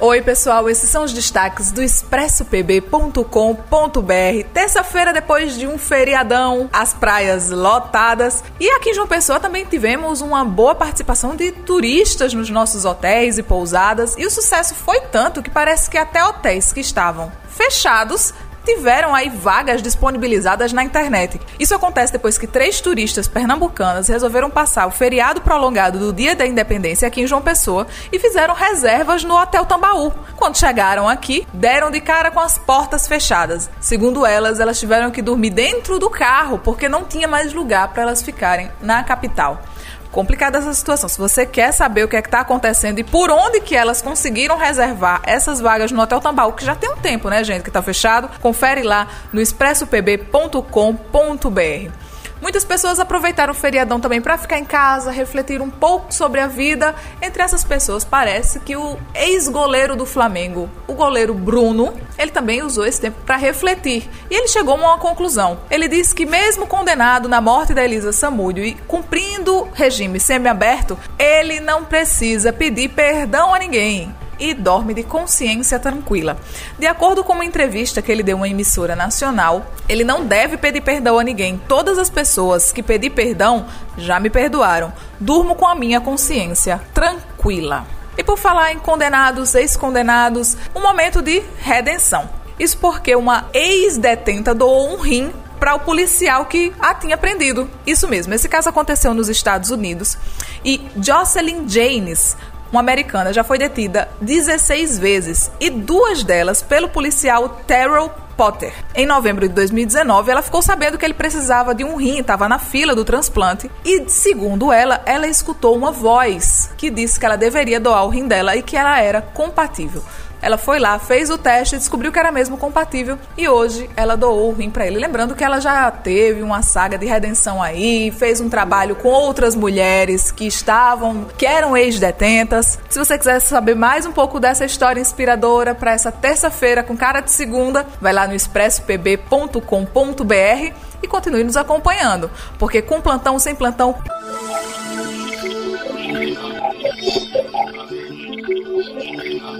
Oi, pessoal, esses são os destaques do expressopb.com.br. Terça-feira, depois de um feriadão, as praias lotadas. E aqui em João Pessoa também tivemos uma boa participação de turistas nos nossos hotéis e pousadas. E o sucesso foi tanto que parece que até hotéis que estavam fechados tiveram aí vagas disponibilizadas na internet. Isso acontece depois que três turistas pernambucanas resolveram passar o feriado prolongado do Dia da Independência aqui em João Pessoa e fizeram reservas no Hotel Tambaú. Quando chegaram aqui, deram de cara com as portas fechadas. Segundo elas, elas tiveram que dormir dentro do carro porque não tinha mais lugar para elas ficarem na capital complicada essa situação. Se você quer saber o que é que está acontecendo e por onde que elas conseguiram reservar essas vagas no Hotel Tambaú, que já tem um tempo, né, gente, que está fechado, confere lá no expressopb.com.br. Muitas pessoas aproveitaram o feriadão também para ficar em casa, refletir um pouco sobre a vida. Entre essas pessoas, parece que o ex-goleiro do Flamengo, o goleiro Bruno, ele também usou esse tempo para refletir. E ele chegou a uma conclusão. Ele disse que, mesmo condenado na morte da Elisa Samúdio e cumprindo regime semiaberto, ele não precisa pedir perdão a ninguém e dorme de consciência tranquila. De acordo com uma entrevista que ele deu a uma emissora nacional, ele não deve pedir perdão a ninguém. Todas as pessoas que pedi perdão já me perdoaram. Durmo com a minha consciência tranquila. E por falar em condenados, ex-condenados, um momento de redenção. Isso porque uma ex-detenta doou um rim para o policial que a tinha prendido. Isso mesmo, esse caso aconteceu nos Estados Unidos e Jocelyn Janes uma americana já foi detida 16 vezes e duas delas pelo policial Terrell Potter. Em novembro de 2019, ela ficou sabendo que ele precisava de um rim, estava na fila do transplante e, segundo ela, ela escutou uma voz que disse que ela deveria doar o rim dela e que ela era compatível. Ela foi lá, fez o teste, descobriu que era mesmo compatível e hoje ela doou o rim para ele. Lembrando que ela já teve uma saga de redenção aí, fez um trabalho com outras mulheres que estavam, que eram ex-detentas. Se você quiser saber mais um pouco dessa história inspiradora para essa terça-feira com cara de segunda, vai lá no expressopb.com.br e continue nos acompanhando, porque com plantão sem plantão